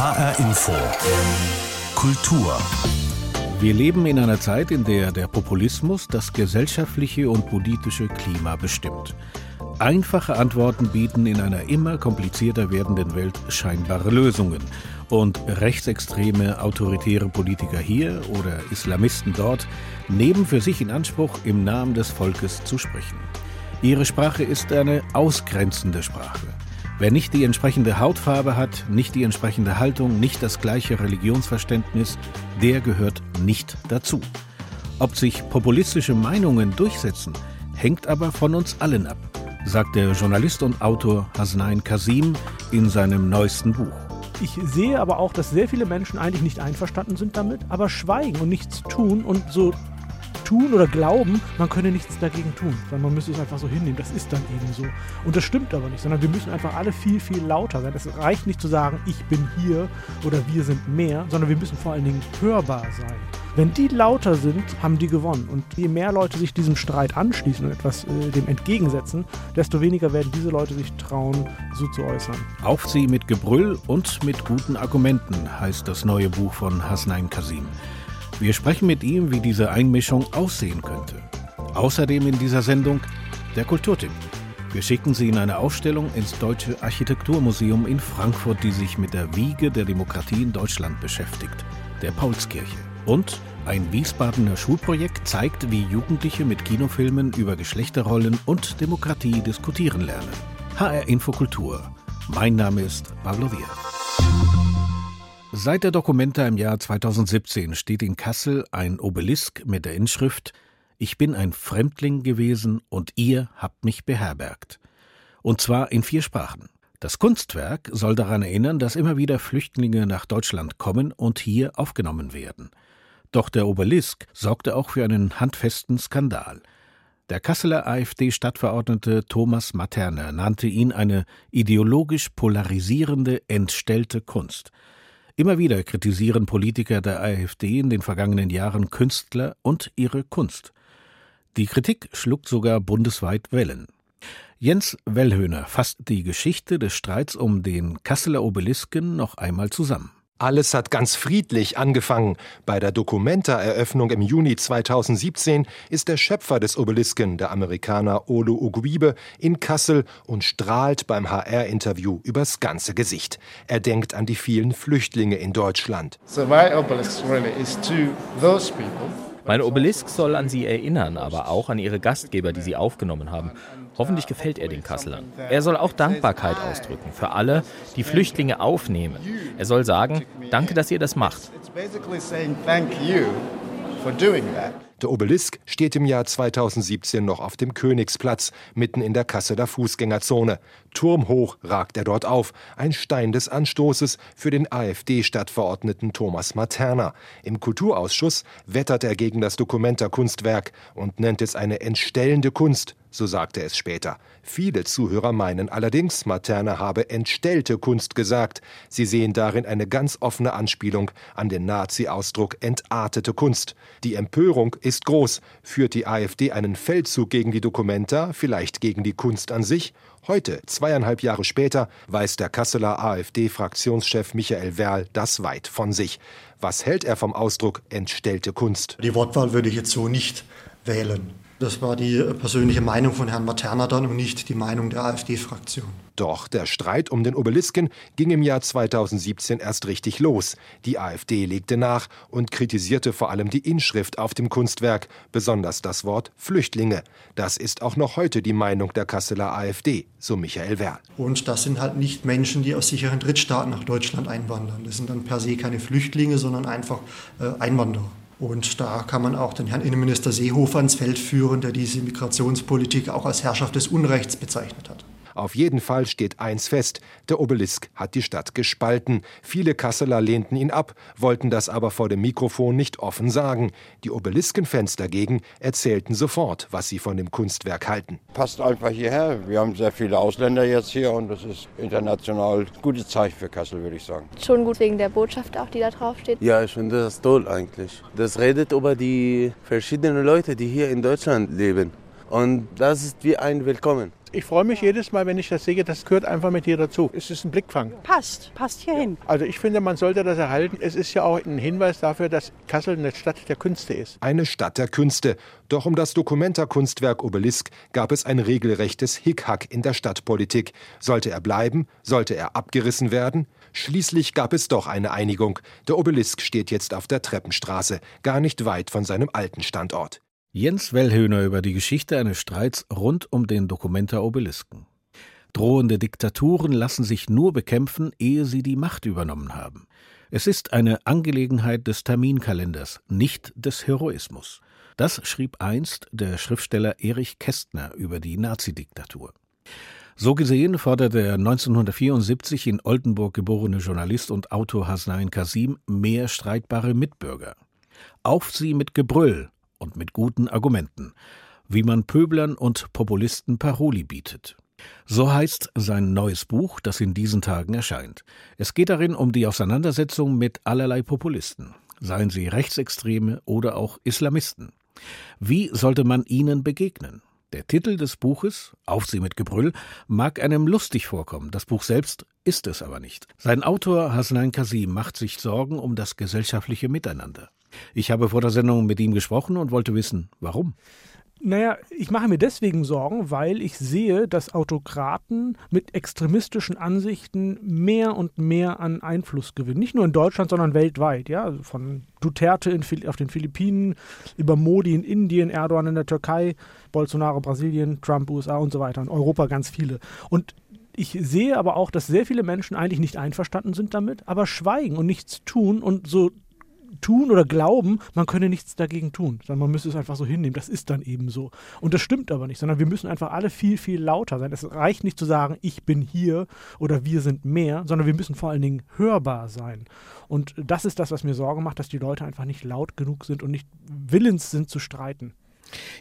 HR Info. Kultur. Wir leben in einer Zeit, in der der Populismus das gesellschaftliche und politische Klima bestimmt. Einfache Antworten bieten in einer immer komplizierter werdenden Welt scheinbare Lösungen. Und rechtsextreme, autoritäre Politiker hier oder Islamisten dort nehmen für sich in Anspruch, im Namen des Volkes zu sprechen. Ihre Sprache ist eine ausgrenzende Sprache. Wer nicht die entsprechende Hautfarbe hat, nicht die entsprechende Haltung, nicht das gleiche Religionsverständnis, der gehört nicht dazu. Ob sich populistische Meinungen durchsetzen, hängt aber von uns allen ab, sagt der Journalist und Autor Hasnain Kasim in seinem neuesten Buch. Ich sehe aber auch, dass sehr viele Menschen eigentlich nicht einverstanden sind damit, aber schweigen und nichts tun und so tun oder glauben, man könne nichts dagegen tun, sondern man müsse es einfach so hinnehmen. Das ist dann eben so. Und das stimmt aber nicht, sondern wir müssen einfach alle viel, viel lauter werden. Es reicht nicht zu sagen, ich bin hier oder wir sind mehr, sondern wir müssen vor allen Dingen hörbar sein. Wenn die lauter sind, haben die gewonnen. Und je mehr Leute sich diesem Streit anschließen und etwas äh, dem entgegensetzen, desto weniger werden diese Leute sich trauen, so zu äußern. Auf sie mit Gebrüll und mit guten Argumenten heißt das neue Buch von Hasnain Kasim. Wir sprechen mit ihm, wie diese Einmischung aussehen könnte. Außerdem in dieser Sendung der Kulturtipp. Wir schicken Sie in eine Ausstellung ins Deutsche Architekturmuseum in Frankfurt, die sich mit der Wiege der Demokratie in Deutschland beschäftigt, der Paulskirche. Und ein Wiesbadener Schulprojekt zeigt, wie Jugendliche mit Kinofilmen über Geschlechterrollen und Demokratie diskutieren lernen. HR Infokultur. Mein Name ist Pablo Vier. Seit der Dokumenta im Jahr 2017 steht in Kassel ein Obelisk mit der Inschrift Ich bin ein Fremdling gewesen und ihr habt mich beherbergt. Und zwar in vier Sprachen. Das Kunstwerk soll daran erinnern, dass immer wieder Flüchtlinge nach Deutschland kommen und hier aufgenommen werden. Doch der Obelisk sorgte auch für einen handfesten Skandal. Der Kasseler AfD-Stadtverordnete Thomas Materner nannte ihn eine ideologisch polarisierende, entstellte Kunst. Immer wieder kritisieren Politiker der AfD in den vergangenen Jahren Künstler und ihre Kunst. Die Kritik schluckt sogar bundesweit Wellen. Jens Wellhöhner fasst die Geschichte des Streits um den Kasseler Obelisken noch einmal zusammen. Alles hat ganz friedlich angefangen. Bei der Documenta-Eröffnung im Juni 2017 ist der Schöpfer des Obelisken, der Amerikaner Olu Ogwibe, in Kassel und strahlt beim HR-Interview übers ganze Gesicht. Er denkt an die vielen Flüchtlinge in Deutschland. So my obelisk really is to those people mein Obelisk soll an sie erinnern, aber auch an ihre Gastgeber, die sie aufgenommen haben. Hoffentlich gefällt er den Kasselern. Er soll auch Dankbarkeit ausdrücken für alle, die Flüchtlinge aufnehmen. Er soll sagen, danke, dass ihr das macht. Der Obelisk steht im Jahr 2017 noch auf dem Königsplatz, mitten in der Kasseler Fußgängerzone. Turmhoch ragt er dort auf, ein Stein des Anstoßes für den AfD-Stadtverordneten Thomas Materna. Im Kulturausschuss wettert er gegen das Dokumenta-Kunstwerk und nennt es eine entstellende Kunst, so sagte es später. Viele Zuhörer meinen allerdings, Materna habe entstellte Kunst gesagt. Sie sehen darin eine ganz offene Anspielung an den Nazi-Ausdruck entartete Kunst. Die Empörung ist groß. Führt die AfD einen Feldzug gegen die Dokumenta, vielleicht gegen die Kunst an sich? Heute, zweieinhalb Jahre später, weiß der Kasseler AfD-Fraktionschef Michael Werl das weit von sich. Was hält er vom Ausdruck entstellte Kunst? Die Wortwahl würde ich jetzt so nicht wählen. Das war die persönliche Meinung von Herrn Materna dann und nicht die Meinung der AfD-Fraktion. Doch der Streit um den Obelisken ging im Jahr 2017 erst richtig los. Die AfD legte nach und kritisierte vor allem die Inschrift auf dem Kunstwerk, besonders das Wort Flüchtlinge. Das ist auch noch heute die Meinung der Kasseler AfD, so Michael Werl. Und das sind halt nicht Menschen, die aus sicheren Drittstaaten nach Deutschland einwandern. Das sind dann per se keine Flüchtlinge, sondern einfach äh, Einwanderer. Und da kann man auch den Herrn Innenminister Seehofer ins Feld führen, der diese Migrationspolitik auch als Herrschaft des Unrechts bezeichnet hat. Auf jeden Fall steht eins fest, der Obelisk hat die Stadt gespalten. Viele Kasseler lehnten ihn ab, wollten das aber vor dem Mikrofon nicht offen sagen. Die Obeliskenfans dagegen erzählten sofort, was sie von dem Kunstwerk halten. Passt einfach hierher. Wir haben sehr viele Ausländer jetzt hier und das ist international ein gutes Zeichen für Kassel, würde ich sagen. Schon gut wegen der Botschaft auch, die da draufsteht. Ja, ich finde das toll eigentlich. Das redet über die verschiedenen Leute, die hier in Deutschland leben. Und das ist wie ein Willkommen. Ich freue mich jedes Mal, wenn ich das sehe. Das gehört einfach mit hier dazu. Es ist ein Blickfang. Passt, passt hierhin. Also ich finde, man sollte das erhalten. Es ist ja auch ein Hinweis dafür, dass Kassel eine Stadt der Künste ist. Eine Stadt der Künste. Doch um das Dokumenta-Kunstwerk Obelisk gab es ein regelrechtes Hickhack in der Stadtpolitik. Sollte er bleiben? Sollte er abgerissen werden? Schließlich gab es doch eine Einigung. Der Obelisk steht jetzt auf der Treppenstraße, gar nicht weit von seinem alten Standort. Jens Wellhöhner über die Geschichte eines Streits rund um den Dokumenta Obelisken. Drohende Diktaturen lassen sich nur bekämpfen, ehe sie die Macht übernommen haben. Es ist eine Angelegenheit des Terminkalenders, nicht des Heroismus. Das schrieb einst der Schriftsteller Erich Kästner über die Nazidiktatur. So gesehen forderte der 1974 in Oldenburg geborene Journalist und Autor Hasnain Kasim mehr streitbare Mitbürger. Auf sie mit Gebrüll, und mit guten Argumenten, wie man Pöblern und Populisten Paroli bietet. So heißt sein neues Buch, das in diesen Tagen erscheint. Es geht darin um die Auseinandersetzung mit allerlei Populisten, seien sie Rechtsextreme oder auch Islamisten. Wie sollte man ihnen begegnen? Der Titel des Buches, Auf sie mit Gebrüll, mag einem lustig vorkommen, das Buch selbst ist es aber nicht. Sein Autor Hasnain Kasim macht sich Sorgen um das gesellschaftliche Miteinander. Ich habe vor der Sendung mit ihm gesprochen und wollte wissen, warum. Naja, ich mache mir deswegen Sorgen, weil ich sehe, dass Autokraten mit extremistischen Ansichten mehr und mehr an Einfluss gewinnen. Nicht nur in Deutschland, sondern weltweit. Ja? Also von Duterte in, auf den Philippinen, über Modi in Indien, Erdogan in der Türkei, Bolsonaro Brasilien, Trump USA und so weiter. In Europa ganz viele. Und ich sehe aber auch, dass sehr viele Menschen eigentlich nicht einverstanden sind damit, aber schweigen und nichts tun und so tun oder glauben, man könne nichts dagegen tun, sondern man müsste es einfach so hinnehmen. Das ist dann eben so. Und das stimmt aber nicht, sondern wir müssen einfach alle viel, viel lauter sein. Es reicht nicht zu sagen, ich bin hier oder wir sind mehr, sondern wir müssen vor allen Dingen hörbar sein. Und das ist das, was mir Sorge macht, dass die Leute einfach nicht laut genug sind und nicht willens sind zu streiten.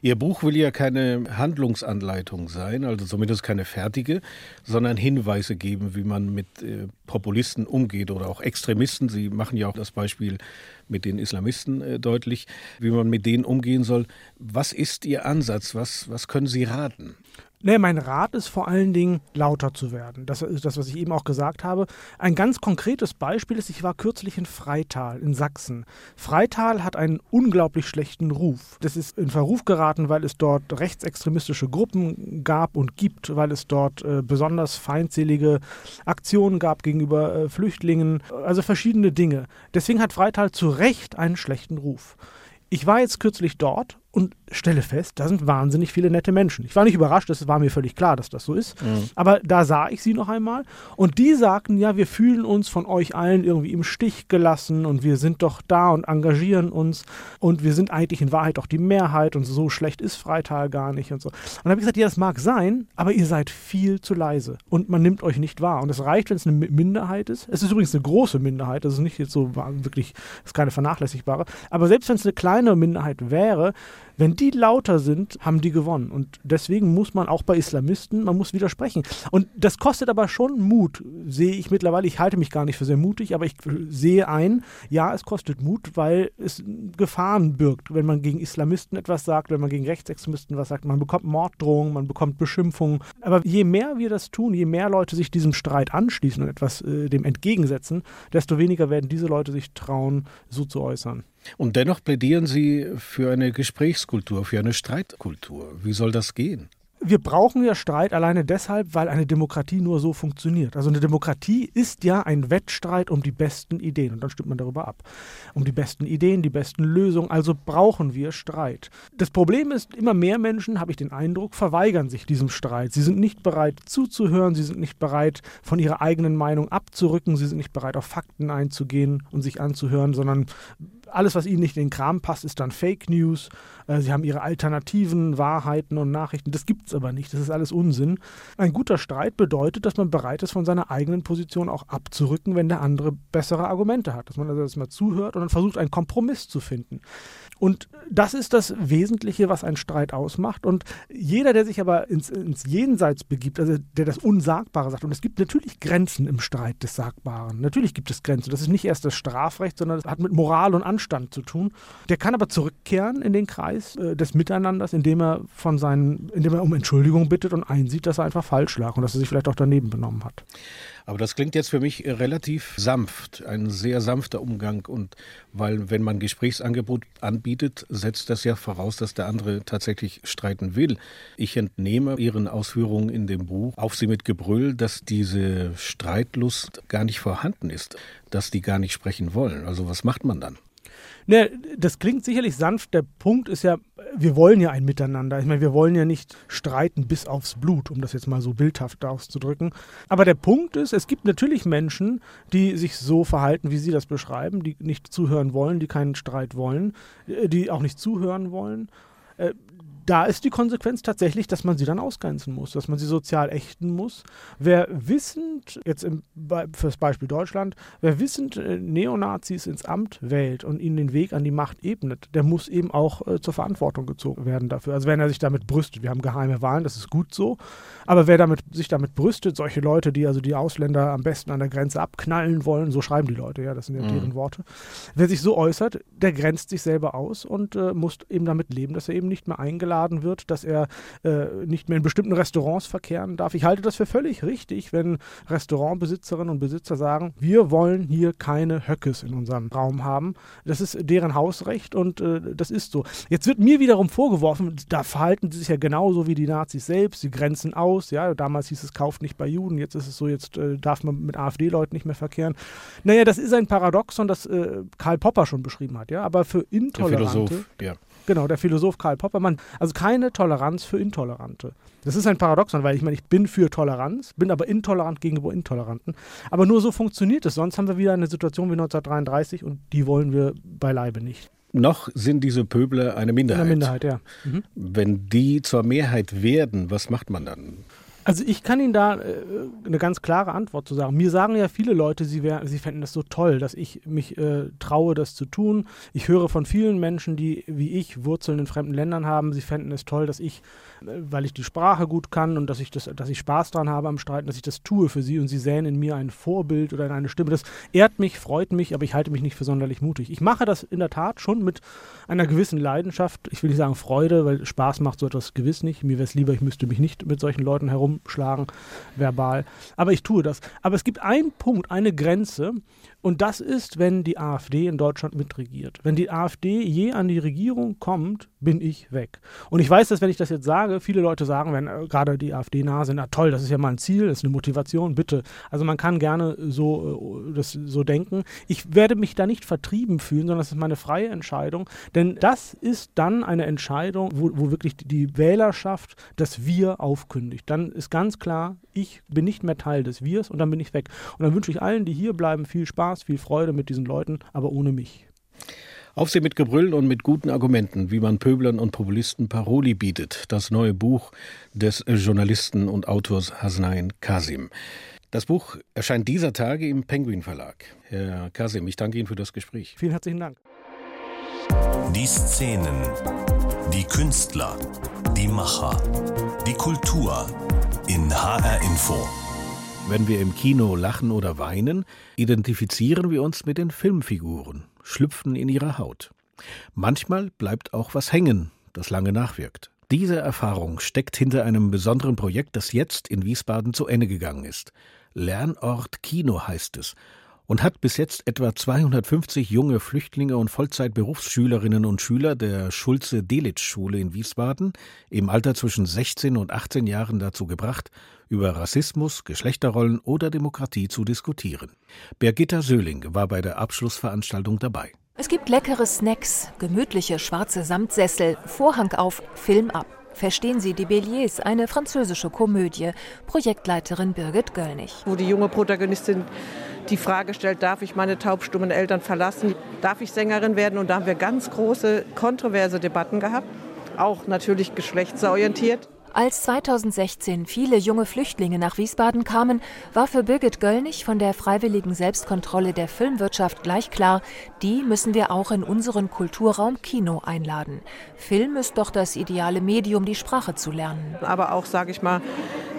Ihr Buch will ja keine Handlungsanleitung sein, also zumindest keine fertige, sondern Hinweise geben, wie man mit äh, Populisten umgeht oder auch Extremisten. Sie machen ja auch das Beispiel mit den Islamisten äh, deutlich, wie man mit denen umgehen soll. Was ist Ihr Ansatz? Was, was können Sie raten? Nee, mein Rat ist vor allen Dingen, lauter zu werden. Das ist das, was ich eben auch gesagt habe. Ein ganz konkretes Beispiel ist, ich war kürzlich in Freital in Sachsen. Freital hat einen unglaublich schlechten Ruf. Das ist in Verruf geraten, weil es dort rechtsextremistische Gruppen gab und gibt, weil es dort äh, besonders feindselige Aktionen gab gegenüber äh, Flüchtlingen, also verschiedene Dinge. Deswegen hat Freital zu Recht einen schlechten Ruf. Ich war jetzt kürzlich dort und stelle fest, da sind wahnsinnig viele nette Menschen. Ich war nicht überrascht, es war mir völlig klar, dass das so ist. Mhm. Aber da sah ich sie noch einmal und die sagten, ja, wir fühlen uns von euch allen irgendwie im Stich gelassen und wir sind doch da und engagieren uns und wir sind eigentlich in Wahrheit auch die Mehrheit und so schlecht ist Freital gar nicht und so. Und dann habe ich gesagt, ja, das mag sein, aber ihr seid viel zu leise und man nimmt euch nicht wahr. Und es reicht, wenn es eine Minderheit ist. Es ist übrigens eine große Minderheit, das ist nicht jetzt so wirklich, ist keine vernachlässigbare. Aber selbst wenn es eine kleine Minderheit wäre, wenn die lauter sind, haben die gewonnen. Und deswegen muss man auch bei Islamisten, man muss widersprechen. Und das kostet aber schon Mut, sehe ich mittlerweile. Ich halte mich gar nicht für sehr mutig, aber ich sehe ein, ja, es kostet Mut, weil es Gefahren birgt, wenn man gegen Islamisten etwas sagt, wenn man gegen Rechtsextremisten was sagt. Man bekommt Morddrohungen, man bekommt Beschimpfungen. Aber je mehr wir das tun, je mehr Leute sich diesem Streit anschließen und etwas äh, dem entgegensetzen, desto weniger werden diese Leute sich trauen, so zu äußern. Und dennoch plädieren Sie für eine Gesprächskultur, für eine Streitkultur. Wie soll das gehen? wir brauchen ja Streit alleine deshalb, weil eine Demokratie nur so funktioniert. Also eine Demokratie ist ja ein Wettstreit um die besten Ideen und dann stimmt man darüber ab. Um die besten Ideen, die besten Lösungen, also brauchen wir Streit. Das Problem ist, immer mehr Menschen, habe ich den Eindruck, verweigern sich diesem Streit. Sie sind nicht bereit zuzuhören, sie sind nicht bereit von ihrer eigenen Meinung abzurücken, sie sind nicht bereit auf Fakten einzugehen und sich anzuhören, sondern alles, was ihnen nicht in den Kram passt, ist dann Fake News. Äh, sie haben ihre alternativen Wahrheiten und Nachrichten. Das gibt es aber nicht. Das ist alles Unsinn. Ein guter Streit bedeutet, dass man bereit ist, von seiner eigenen Position auch abzurücken, wenn der andere bessere Argumente hat. Dass man also erstmal zuhört und dann versucht, einen Kompromiss zu finden. Und das ist das Wesentliche, was einen Streit ausmacht. Und jeder, der sich aber ins, ins Jenseits begibt, also der das Unsagbare sagt, und es gibt natürlich Grenzen im Streit des Sagbaren. Natürlich gibt es Grenzen. Das ist nicht erst das Strafrecht, sondern das hat mit Moral und Anstand Anstand zu tun. Der kann aber zurückkehren in den Kreis äh, des Miteinanders, indem er von seinen, indem er um Entschuldigung bittet und einsieht, dass er einfach falsch lag und dass er sich vielleicht auch daneben benommen hat. Aber das klingt jetzt für mich relativ sanft, ein sehr sanfter Umgang. Und weil, wenn man Gesprächsangebot anbietet, setzt das ja voraus, dass der andere tatsächlich streiten will. Ich entnehme Ihren Ausführungen in dem Buch auf Sie mit Gebrüll, dass diese Streitlust gar nicht vorhanden ist, dass die gar nicht sprechen wollen. Also was macht man dann? Ne, das klingt sicherlich sanft. Der Punkt ist ja, wir wollen ja ein Miteinander. Ich meine, wir wollen ja nicht streiten bis aufs Blut, um das jetzt mal so bildhaft auszudrücken. Aber der Punkt ist, es gibt natürlich Menschen, die sich so verhalten, wie Sie das beschreiben, die nicht zuhören wollen, die keinen Streit wollen, äh, die auch nicht zuhören wollen. Da ist die Konsequenz tatsächlich, dass man sie dann ausgrenzen muss, dass man sie sozial ächten muss. Wer wissend, jetzt im, für das Beispiel Deutschland, wer wissend äh, Neonazis ins Amt wählt und ihnen den Weg an die Macht ebnet, der muss eben auch äh, zur Verantwortung gezogen werden dafür. Also wenn er sich damit brüstet, wir haben geheime Wahlen, das ist gut so, aber wer damit, sich damit brüstet, solche Leute, die also die Ausländer am besten an der Grenze abknallen wollen, so schreiben die Leute, ja, das sind ja mhm. deren Worte, wer sich so äußert, der grenzt sich selber aus und äh, muss eben damit leben, dass er eben nicht mehr eingeladen eingeladen wird, dass er äh, nicht mehr in bestimmten Restaurants verkehren darf. Ich halte das für völlig richtig, wenn Restaurantbesitzerinnen und Besitzer sagen, wir wollen hier keine Höckes in unserem Raum haben. Das ist deren Hausrecht und äh, das ist so. Jetzt wird mir wiederum vorgeworfen, da verhalten sie sich ja genauso wie die Nazis selbst. Sie grenzen aus. Ja, damals hieß es, kauft nicht bei Juden. Jetzt ist es so, jetzt äh, darf man mit AfD-Leuten nicht mehr verkehren. Naja, das ist ein Paradoxon, das äh, Karl Popper schon beschrieben hat. Ja, aber für Intolerante. Ja. Genau, der Philosoph Karl Poppermann. Also keine Toleranz für Intolerante. Das ist ein Paradoxon, weil ich meine, ich bin für Toleranz, bin aber intolerant gegenüber Intoleranten. Aber nur so funktioniert es. Sonst haben wir wieder eine Situation wie 1933 und die wollen wir beileibe nicht. Noch sind diese Pöbler eine Minderheit. Eine Minderheit, ja. Mhm. Wenn die zur Mehrheit werden, was macht man dann? Also ich kann Ihnen da äh, eine ganz klare Antwort zu sagen. Mir sagen ja viele Leute, sie, wär, sie fänden das so toll, dass ich mich äh, traue, das zu tun. Ich höre von vielen Menschen, die wie ich Wurzeln in fremden Ländern haben, sie fänden es toll, dass ich weil ich die Sprache gut kann und dass ich, das, dass ich Spaß daran habe am Streiten, dass ich das tue für sie und sie sehen in mir ein Vorbild oder in eine Stimme. Das ehrt mich, freut mich, aber ich halte mich nicht für sonderlich mutig. Ich mache das in der Tat schon mit einer gewissen Leidenschaft. Ich will nicht sagen Freude, weil Spaß macht so etwas gewiss nicht. Mir wäre es lieber, ich müsste mich nicht mit solchen Leuten herumschlagen, verbal. Aber ich tue das. Aber es gibt einen Punkt, eine Grenze, und das ist, wenn die AfD in Deutschland mitregiert. Wenn die AfD je an die Regierung kommt, bin ich weg. Und ich weiß, dass wenn ich das jetzt sage, viele Leute sagen, wenn äh, gerade die AfD nah sind, na toll, das ist ja mal ein Ziel, das ist eine Motivation, bitte. Also man kann gerne so, äh, das, so denken. Ich werde mich da nicht vertrieben fühlen, sondern das ist meine freie Entscheidung. Denn das ist dann eine Entscheidung, wo, wo wirklich die Wählerschaft das Wir aufkündigt. Dann ist ganz klar, ich bin nicht mehr Teil des Wirs und dann bin ich weg. Und dann wünsche ich allen, die hier bleiben, viel Spaß, viel Freude mit diesen Leuten, aber ohne mich. Auf sie mit Gebrüll und mit guten Argumenten, wie man Pöblern und Populisten Paroli bietet. Das neue Buch des Journalisten und Autors Hasnain Kasim. Das Buch erscheint dieser Tage im Penguin Verlag. Herr Kasim, ich danke Ihnen für das Gespräch. Vielen herzlichen Dank. Die Szenen, die Künstler, die Macher, die Kultur in HR Info. Wenn wir im Kino lachen oder weinen, identifizieren wir uns mit den Filmfiguren, schlüpfen in ihre Haut. Manchmal bleibt auch was hängen, das lange nachwirkt. Diese Erfahrung steckt hinter einem besonderen Projekt, das jetzt in Wiesbaden zu Ende gegangen ist. Lernort Kino heißt es und hat bis jetzt etwa 250 junge Flüchtlinge und Vollzeitberufsschülerinnen und Schüler der Schulze-Delitzsch-Schule in Wiesbaden im Alter zwischen 16 und 18 Jahren dazu gebracht, über Rassismus, Geschlechterrollen oder Demokratie zu diskutieren. Birgitta Söhling war bei der Abschlussveranstaltung dabei. Es gibt leckere Snacks, gemütliche schwarze Samtsessel, Vorhang auf, Film ab. Verstehen Sie die Béliers, eine französische Komödie. Projektleiterin Birgit Göllnig. Wo die junge Protagonistin die Frage stellt, darf ich meine taubstummen Eltern verlassen? Darf ich Sängerin werden? Und da haben wir ganz große, kontroverse Debatten gehabt, auch natürlich geschlechtsorientiert. Als 2016 viele junge Flüchtlinge nach Wiesbaden kamen, war für Birgit Göllnig von der freiwilligen Selbstkontrolle der Filmwirtschaft gleich klar, die müssen wir auch in unseren Kulturraum Kino einladen. Film ist doch das ideale Medium, die Sprache zu lernen. Aber auch, sage ich mal,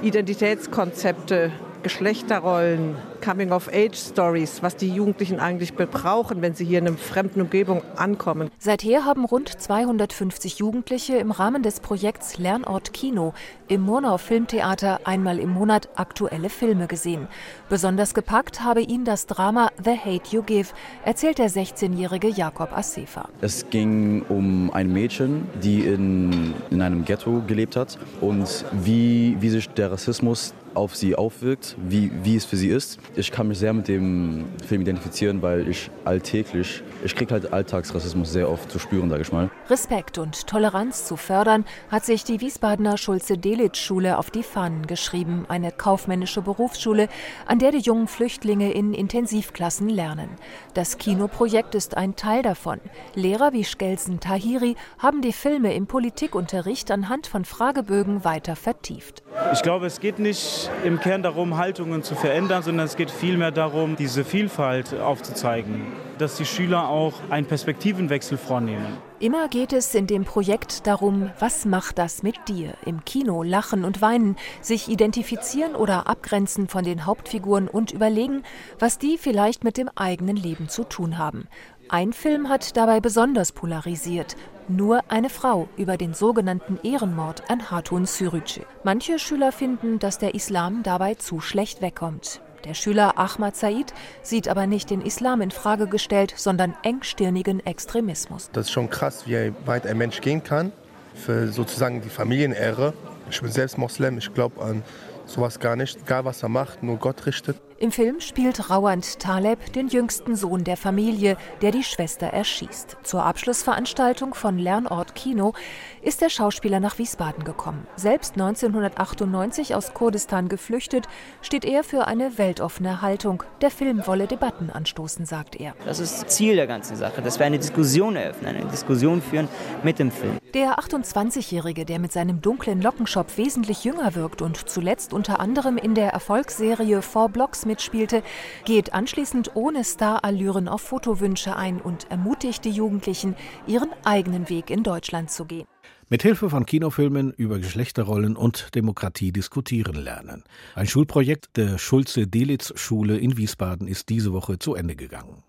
Identitätskonzepte Geschlechterrollen, Coming-of-Age-Stories, was die Jugendlichen eigentlich brauchen, wenn sie hier in einer fremden Umgebung ankommen. Seither haben rund 250 Jugendliche im Rahmen des Projekts Lernort Kino im Murnau Filmtheater einmal im Monat aktuelle Filme gesehen. Besonders gepackt habe ihn das Drama The Hate You Give, erzählt der 16-jährige Jakob Assefa. Es ging um ein Mädchen, die in, in einem Ghetto gelebt hat und wie, wie sich der Rassismus auf sie aufwirkt, wie, wie es für sie ist. Ich kann mich sehr mit dem Film identifizieren, weil ich alltäglich, ich kriege halt Alltagsrassismus sehr oft zu spüren, sage ich mal. Respekt und Toleranz zu fördern, hat sich die Wiesbadener Schulze-Delitzsch-Schule auf die Fahnen geschrieben, eine kaufmännische Berufsschule, an der die jungen Flüchtlinge in Intensivklassen lernen. Das Kinoprojekt ist ein Teil davon. Lehrer wie Skelsen Tahiri haben die Filme im Politikunterricht anhand von Fragebögen weiter vertieft. Ich glaube, es geht nicht im Kern darum, Haltungen zu verändern, sondern es geht vielmehr darum, diese Vielfalt aufzuzeigen, dass die Schüler auch einen Perspektivenwechsel vornehmen. Immer geht es in dem Projekt darum, was macht das mit dir? Im Kino lachen und weinen, sich identifizieren oder abgrenzen von den Hauptfiguren und überlegen, was die vielleicht mit dem eigenen Leben zu tun haben. Ein Film hat dabei besonders polarisiert. Nur eine Frau über den sogenannten Ehrenmord an Hatun Sürücü. Manche Schüler finden, dass der Islam dabei zu schlecht wegkommt. Der Schüler Ahmad Said sieht aber nicht den Islam in Frage gestellt, sondern engstirnigen Extremismus. Das ist schon krass, wie weit ein Mensch gehen kann für sozusagen die Familienehre. Ich bin selbst Moslem, ich glaube an sowas gar nicht. Egal was er macht, nur Gott richtet. Im Film spielt Rauand Taleb den jüngsten Sohn der Familie, der die Schwester erschießt. Zur Abschlussveranstaltung von Lernort Kino ist der Schauspieler nach Wiesbaden gekommen. Selbst 1998 aus Kurdistan geflüchtet, steht er für eine weltoffene Haltung. Der Film wolle Debatten anstoßen, sagt er. Das ist Ziel der ganzen Sache, dass wir eine Diskussion eröffnen, eine Diskussion führen mit dem Film. Der 28-Jährige, der mit seinem dunklen Lockenschopf wesentlich jünger wirkt und zuletzt unter anderem in der Erfolgsserie Four Blocks mitspielte, geht anschließend ohne Starallüren auf Fotowünsche ein und ermutigt die Jugendlichen, ihren eigenen Weg in Deutschland zu gehen. Mit Hilfe von Kinofilmen über Geschlechterrollen und Demokratie diskutieren lernen. Ein Schulprojekt der Schulze-Delitz-Schule in Wiesbaden ist diese Woche zu Ende gegangen.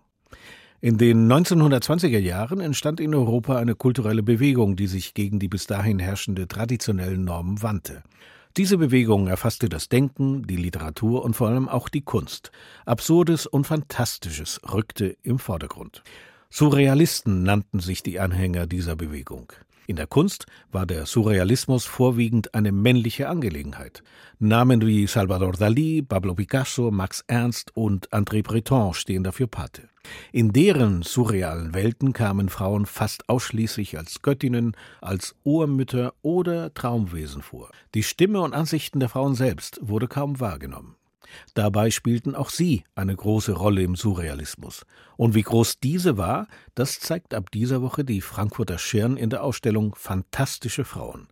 In den 1920er Jahren entstand in Europa eine kulturelle Bewegung, die sich gegen die bis dahin herrschende traditionellen Normen wandte. Diese Bewegung erfasste das Denken, die Literatur und vor allem auch die Kunst. Absurdes und Fantastisches rückte im Vordergrund. Surrealisten nannten sich die Anhänger dieser Bewegung. In der Kunst war der Surrealismus vorwiegend eine männliche Angelegenheit. Namen wie Salvador Dalí, Pablo Picasso, Max Ernst und André Breton stehen dafür Pate. In deren surrealen Welten kamen Frauen fast ausschließlich als Göttinnen, als Urmütter oder Traumwesen vor. Die Stimme und Ansichten der Frauen selbst wurde kaum wahrgenommen. Dabei spielten auch sie eine große Rolle im Surrealismus. Und wie groß diese war, das zeigt ab dieser Woche die Frankfurter Schirn in der Ausstellung Fantastische Frauen.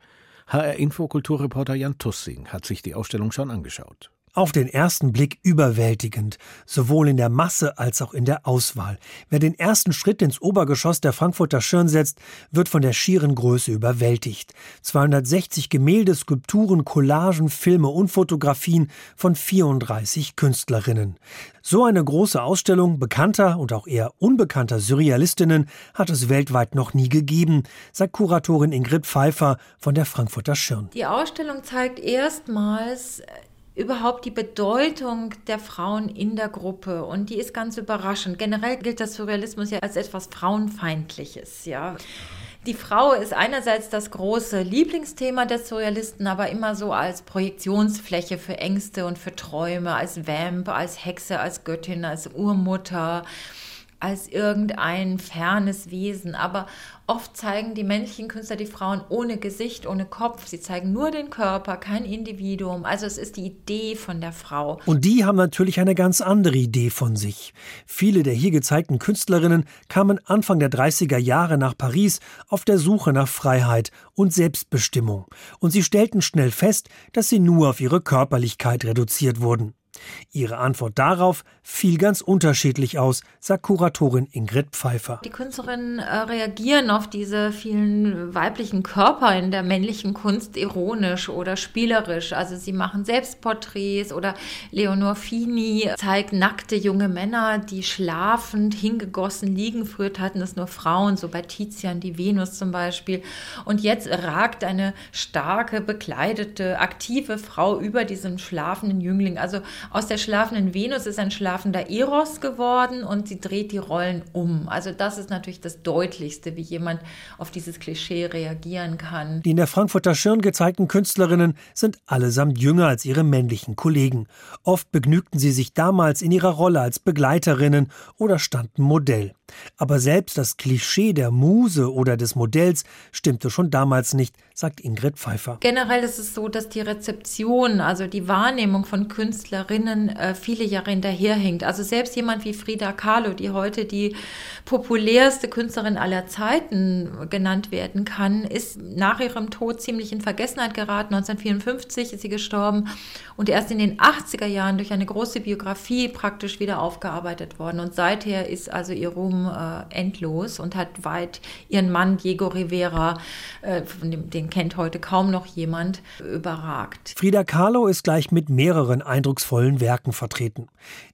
HR Infokulturreporter Jan Tussing hat sich die Ausstellung schon angeschaut. Auf den ersten Blick überwältigend, sowohl in der Masse als auch in der Auswahl. Wer den ersten Schritt ins Obergeschoss der Frankfurter Schirn setzt, wird von der schieren Größe überwältigt. 260 Gemälde, Skulpturen, Collagen, Filme und Fotografien von 34 Künstlerinnen. So eine große Ausstellung bekannter und auch eher unbekannter Surrealistinnen hat es weltweit noch nie gegeben, sagt Kuratorin Ingrid Pfeiffer von der Frankfurter Schirn. Die Ausstellung zeigt erstmals überhaupt die Bedeutung der Frauen in der Gruppe und die ist ganz überraschend. Generell gilt das Surrealismus ja als etwas Frauenfeindliches, ja. Die Frau ist einerseits das große Lieblingsthema der Surrealisten, aber immer so als Projektionsfläche für Ängste und für Träume, als Vamp, als Hexe, als Göttin, als Urmutter als irgendein fernes Wesen. Aber oft zeigen die männlichen Künstler die Frauen ohne Gesicht, ohne Kopf. Sie zeigen nur den Körper, kein Individuum. Also es ist die Idee von der Frau. Und die haben natürlich eine ganz andere Idee von sich. Viele der hier gezeigten Künstlerinnen kamen Anfang der 30er Jahre nach Paris auf der Suche nach Freiheit und Selbstbestimmung. Und sie stellten schnell fest, dass sie nur auf ihre Körperlichkeit reduziert wurden. Ihre Antwort darauf fiel ganz unterschiedlich aus, sagt Kuratorin Ingrid Pfeiffer. Die Künstlerinnen äh, reagieren auf diese vielen weiblichen Körper in der männlichen Kunst ironisch oder spielerisch. Also sie machen Selbstporträts oder Leonor Fini zeigt nackte junge Männer, die schlafend hingegossen liegen. Früher hatten es nur Frauen, so bei Tizian die Venus zum Beispiel. Und jetzt ragt eine starke, bekleidete, aktive Frau über diesem schlafenden Jüngling. Also aus der schlafenden Venus ist ein schlafender Eros geworden und sie dreht die Rollen um. Also das ist natürlich das Deutlichste, wie jemand auf dieses Klischee reagieren kann. Die in der Frankfurter Schirn gezeigten Künstlerinnen sind allesamt jünger als ihre männlichen Kollegen. Oft begnügten sie sich damals in ihrer Rolle als Begleiterinnen oder standen Modell. Aber selbst das Klischee der Muse oder des Modells stimmte schon damals nicht, sagt Ingrid Pfeiffer. Generell ist es so, dass die Rezeption, also die Wahrnehmung von Künstlerinnen äh, viele Jahre hinterherhinkt. Also selbst jemand wie Frida Kahlo, die heute die populärste Künstlerin aller Zeiten genannt werden kann, ist nach ihrem Tod ziemlich in Vergessenheit geraten. 1954 ist sie gestorben und erst in den 80er Jahren durch eine große Biografie praktisch wieder aufgearbeitet worden. Und seither ist also ihr Ruhm äh, endlos und hat weit ihren Mann Diego Rivera, äh, dem, den kennt heute kaum noch jemand, überragt. Frida Kahlo ist gleich mit mehreren eindrucksvollen Werken vertreten.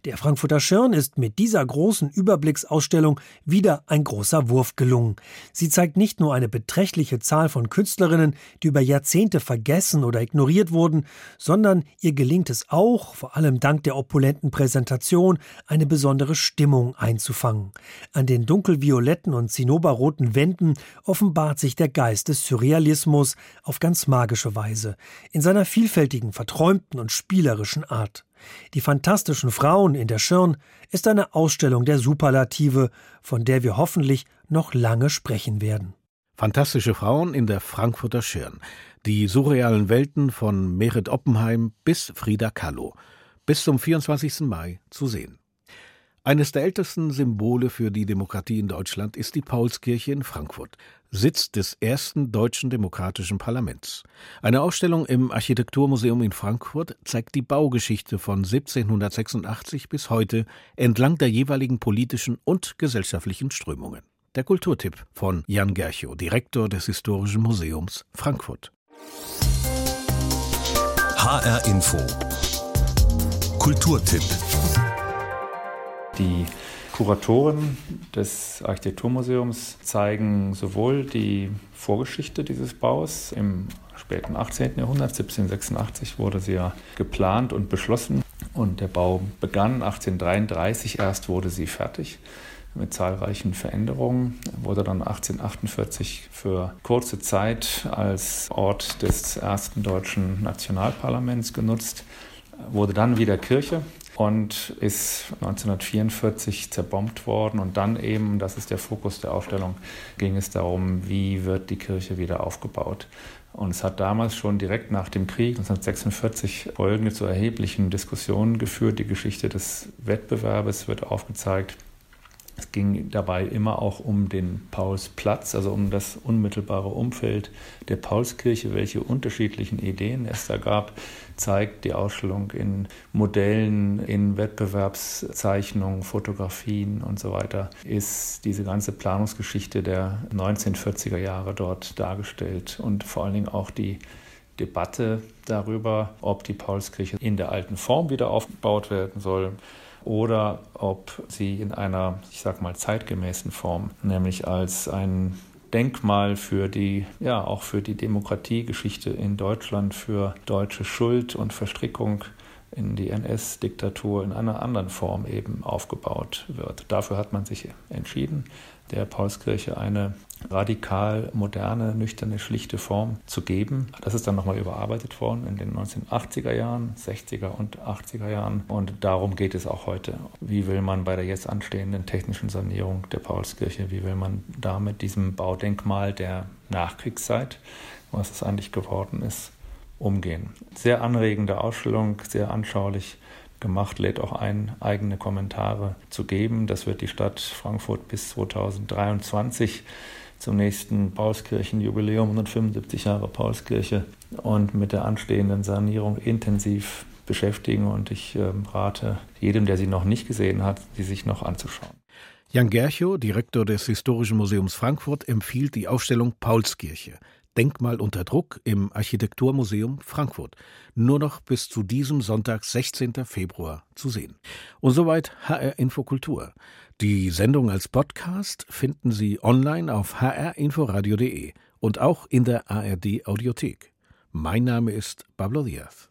Der Frankfurter Schirn ist mit dieser großen Überblicksausstellung wieder ein großer Wurf gelungen. Sie zeigt nicht nur eine beträchtliche Zahl von Künstlerinnen, die über Jahrzehnte vergessen oder ignoriert wurden, sondern ihr gelingt es auch, vor allem dank der opulenten Präsentation, eine besondere Stimmung einzufangen. An den dunkelvioletten und zinnoberroten Wänden offenbart sich der Geist des Surrealismus auf ganz magische Weise, in seiner vielfältigen, verträumten und spielerischen Art. Die fantastischen Frauen in der Schirn ist eine Ausstellung der Superlative, von der wir hoffentlich noch lange sprechen werden. Fantastische Frauen in der Frankfurter Schirn. Die surrealen Welten von Merit Oppenheim bis Frida Kahlo. Bis zum 24. Mai zu sehen. Eines der ältesten Symbole für die Demokratie in Deutschland ist die Paulskirche in Frankfurt, Sitz des ersten deutschen demokratischen Parlaments. Eine Ausstellung im Architekturmuseum in Frankfurt zeigt die Baugeschichte von 1786 bis heute entlang der jeweiligen politischen und gesellschaftlichen Strömungen. Der Kulturtipp von Jan Gerchow, Direktor des Historischen Museums Frankfurt. HR Info Kulturtipp die Kuratoren des Architekturmuseums zeigen sowohl die Vorgeschichte dieses Baus im späten 18. Jahrhundert, 1786 wurde sie ja geplant und beschlossen und der Bau begann 1833 erst wurde sie fertig mit zahlreichen Veränderungen, wurde dann 1848 für kurze Zeit als Ort des ersten deutschen Nationalparlaments genutzt, wurde dann wieder Kirche und ist 1944 zerbombt worden. Und dann eben, das ist der Fokus der Ausstellung, ging es darum, wie wird die Kirche wieder aufgebaut. Und es hat damals schon direkt nach dem Krieg 1946 folgende zu erheblichen Diskussionen geführt. Die Geschichte des Wettbewerbes wird aufgezeigt. Ging dabei immer auch um den Paulsplatz, also um das unmittelbare Umfeld der Paulskirche, welche unterschiedlichen Ideen es da gab, zeigt die Ausstellung in Modellen, in Wettbewerbszeichnungen, Fotografien und so weiter, ist diese ganze Planungsgeschichte der 1940er Jahre dort dargestellt und vor allen Dingen auch die Debatte darüber, ob die Paulskirche in der alten Form wieder aufgebaut werden soll oder ob sie in einer, ich sag mal, zeitgemäßen Form, nämlich als ein Denkmal für die, ja, auch für die Demokratiegeschichte in Deutschland, für deutsche Schuld und Verstrickung in die NS-Diktatur in einer anderen Form eben aufgebaut wird. Dafür hat man sich entschieden der Paulskirche eine radikal moderne, nüchterne, schlichte Form zu geben. Das ist dann nochmal überarbeitet worden in den 1980er Jahren, 60er und 80er Jahren. Und darum geht es auch heute. Wie will man bei der jetzt anstehenden technischen Sanierung der Paulskirche, wie will man da mit diesem Baudenkmal der Nachkriegszeit, was es eigentlich geworden ist, umgehen? Sehr anregende Ausstellung, sehr anschaulich gemacht, lädt auch ein, eigene Kommentare zu geben. Das wird die Stadt Frankfurt bis 2023 zum nächsten Paulskirchenjubiläum, 175 Jahre Paulskirche und mit der anstehenden Sanierung intensiv beschäftigen und ich äh, rate jedem, der sie noch nicht gesehen hat, sie sich noch anzuschauen. Jan Gerchow, Direktor des Historischen Museums Frankfurt, empfiehlt die Ausstellung Paulskirche. Denkmal unter Druck im Architekturmuseum Frankfurt. Nur noch bis zu diesem Sonntag, 16. Februar, zu sehen. Und soweit HR Infokultur. Die Sendung als Podcast finden Sie online auf hrinforadio.de und auch in der ARD Audiothek. Mein Name ist Pablo Diaz.